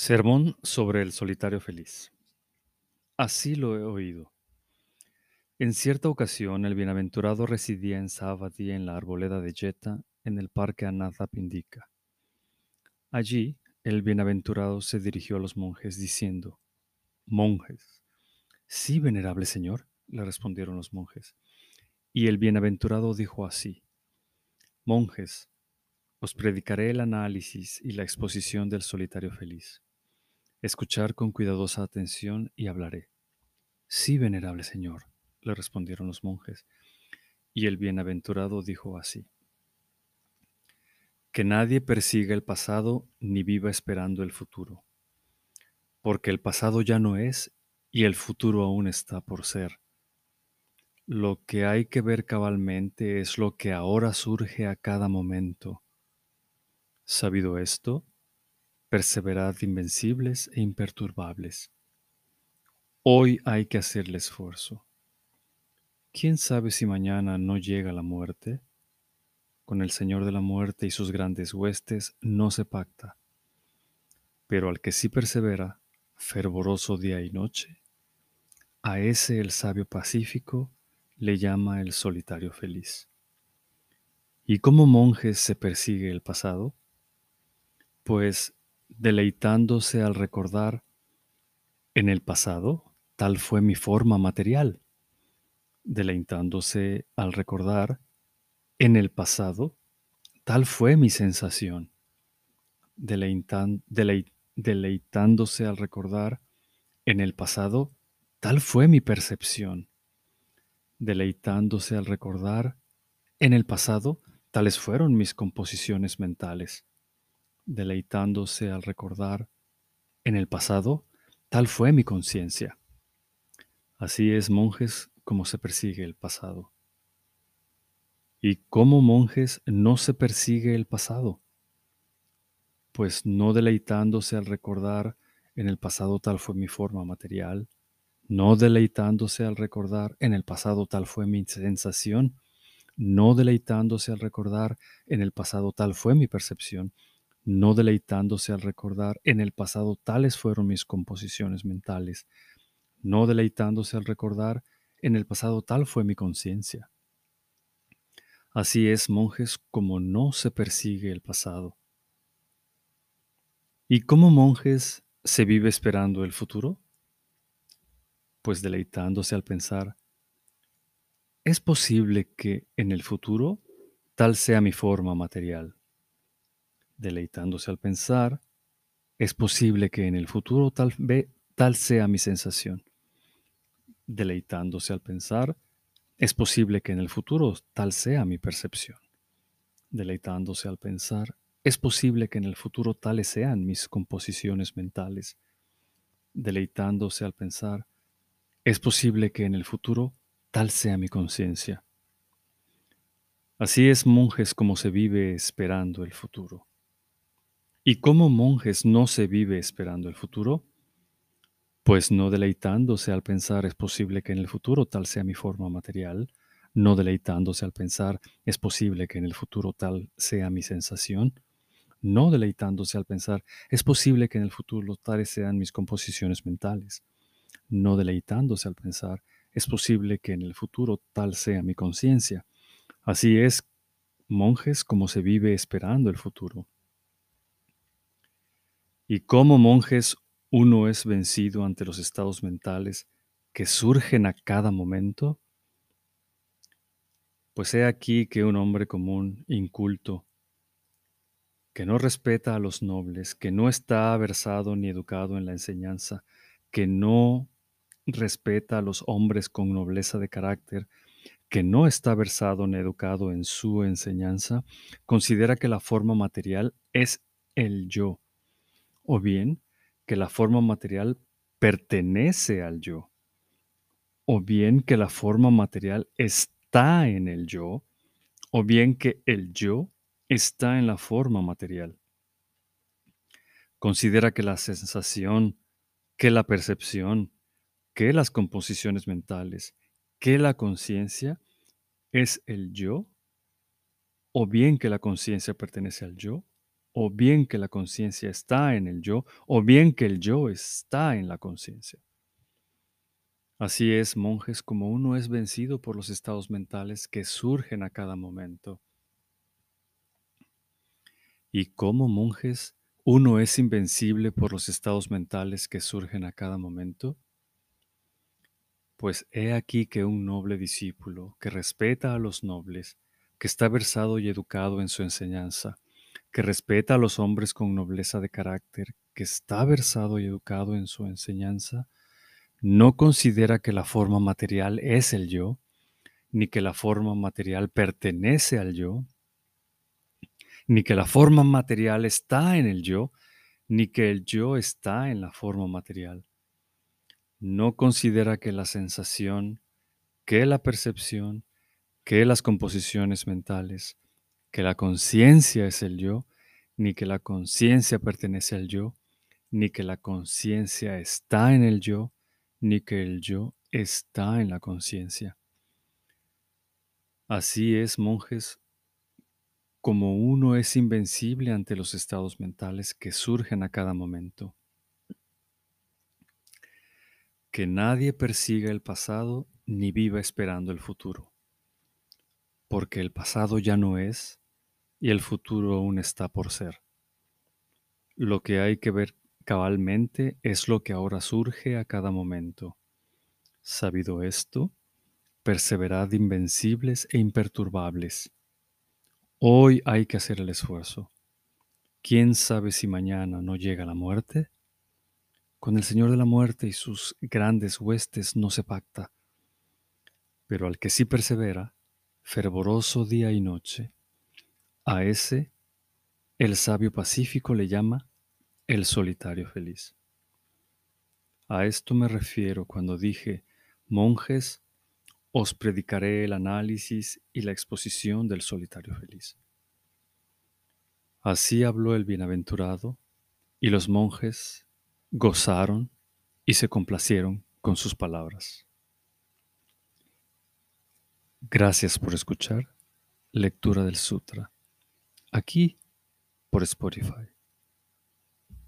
Sermón sobre el solitario feliz. Así lo he oído. En cierta ocasión, el bienaventurado residía en Sabadí, en la arboleda de Jetta, en el parque Anadab Indica. Allí, el bienaventurado se dirigió a los monjes diciendo: Monjes. Sí, venerable señor, le respondieron los monjes. Y el bienaventurado dijo así: Monjes, os predicaré el análisis y la exposición del solitario feliz. Escuchar con cuidadosa atención y hablaré. Sí, venerable señor, le respondieron los monjes. Y el bienaventurado dijo así. Que nadie persiga el pasado ni viva esperando el futuro, porque el pasado ya no es y el futuro aún está por ser. Lo que hay que ver cabalmente es lo que ahora surge a cada momento. Sabido esto, perseverad invencibles e imperturbables. Hoy hay que hacer el esfuerzo. ¿Quién sabe si mañana no llega la muerte? Con el Señor de la muerte y sus grandes huestes no se pacta. Pero al que sí persevera, fervoroso día y noche, a ese el sabio pacífico le llama el solitario feliz. ¿Y cómo monjes se persigue el pasado? Pues deleitándose al recordar, en el pasado tal fue mi forma material, deleitándose al recordar, en el pasado tal fue mi sensación, deleitándose al recordar, en el pasado tal fue mi percepción, deleitándose al recordar, en el pasado tales fueron mis composiciones mentales deleitándose al recordar, en el pasado, tal fue mi conciencia. Así es, monjes, como se persigue el pasado. ¿Y cómo, monjes, no se persigue el pasado? Pues no deleitándose al recordar, en el pasado tal fue mi forma material, no deleitándose al recordar, en el pasado tal fue mi sensación, no deleitándose al recordar, en el pasado tal fue mi percepción, no deleitándose al recordar en el pasado tales fueron mis composiciones mentales, no deleitándose al recordar en el pasado tal fue mi conciencia. Así es, monjes, como no se persigue el pasado. ¿Y cómo monjes se vive esperando el futuro? Pues deleitándose al pensar, ¿es posible que en el futuro tal sea mi forma material? Deleitándose al pensar, es posible que en el futuro tal, tal sea mi sensación. Deleitándose al pensar, es posible que en el futuro tal sea mi percepción. Deleitándose al pensar, es posible que en el futuro tales sean mis composiciones mentales. Deleitándose al pensar, es posible que en el futuro tal sea mi conciencia. Así es, monjes, como se vive esperando el futuro. ¿Y cómo monjes no se vive esperando el futuro? Pues no deleitándose al pensar es posible que en el futuro tal sea mi forma material, no deleitándose al pensar es posible que en el futuro tal sea mi sensación, no deleitándose al pensar es posible que en el futuro tales sean mis composiciones mentales, no deleitándose al pensar es posible que en el futuro tal sea mi conciencia. Así es, monjes, como se vive esperando el futuro. Y como monjes uno es vencido ante los estados mentales que surgen a cada momento. Pues he aquí que un hombre común, inculto, que no respeta a los nobles, que no está versado ni educado en la enseñanza, que no respeta a los hombres con nobleza de carácter, que no está versado ni educado en su enseñanza, considera que la forma material es el yo o bien que la forma material pertenece al yo, o bien que la forma material está en el yo, o bien que el yo está en la forma material. Considera que la sensación, que la percepción, que las composiciones mentales, que la conciencia es el yo, o bien que la conciencia pertenece al yo, o bien que la conciencia está en el yo, o bien que el yo está en la conciencia. Así es, monjes, como uno es vencido por los estados mentales que surgen a cada momento. Y como monjes, uno es invencible por los estados mentales que surgen a cada momento. Pues he aquí que un noble discípulo, que respeta a los nobles, que está versado y educado en su enseñanza, que respeta a los hombres con nobleza de carácter, que está versado y educado en su enseñanza, no considera que la forma material es el yo, ni que la forma material pertenece al yo, ni que la forma material está en el yo, ni que el yo está en la forma material. No considera que la sensación, que la percepción, que las composiciones mentales, que la conciencia es el yo, ni que la conciencia pertenece al yo, ni que la conciencia está en el yo, ni que el yo está en la conciencia. Así es, monjes, como uno es invencible ante los estados mentales que surgen a cada momento. Que nadie persiga el pasado ni viva esperando el futuro, porque el pasado ya no es y el futuro aún está por ser. Lo que hay que ver cabalmente es lo que ahora surge a cada momento. Sabido esto, perseverad invencibles e imperturbables. Hoy hay que hacer el esfuerzo. ¿Quién sabe si mañana no llega la muerte? Con el Señor de la muerte y sus grandes huestes no se pacta. Pero al que sí persevera, fervoroso día y noche, a ese el sabio pacífico le llama el solitario feliz. A esto me refiero cuando dije, monjes, os predicaré el análisis y la exposición del solitario feliz. Así habló el bienaventurado, y los monjes gozaron y se complacieron con sus palabras. Gracias por escuchar Lectura del Sutra, aquí por Spotify.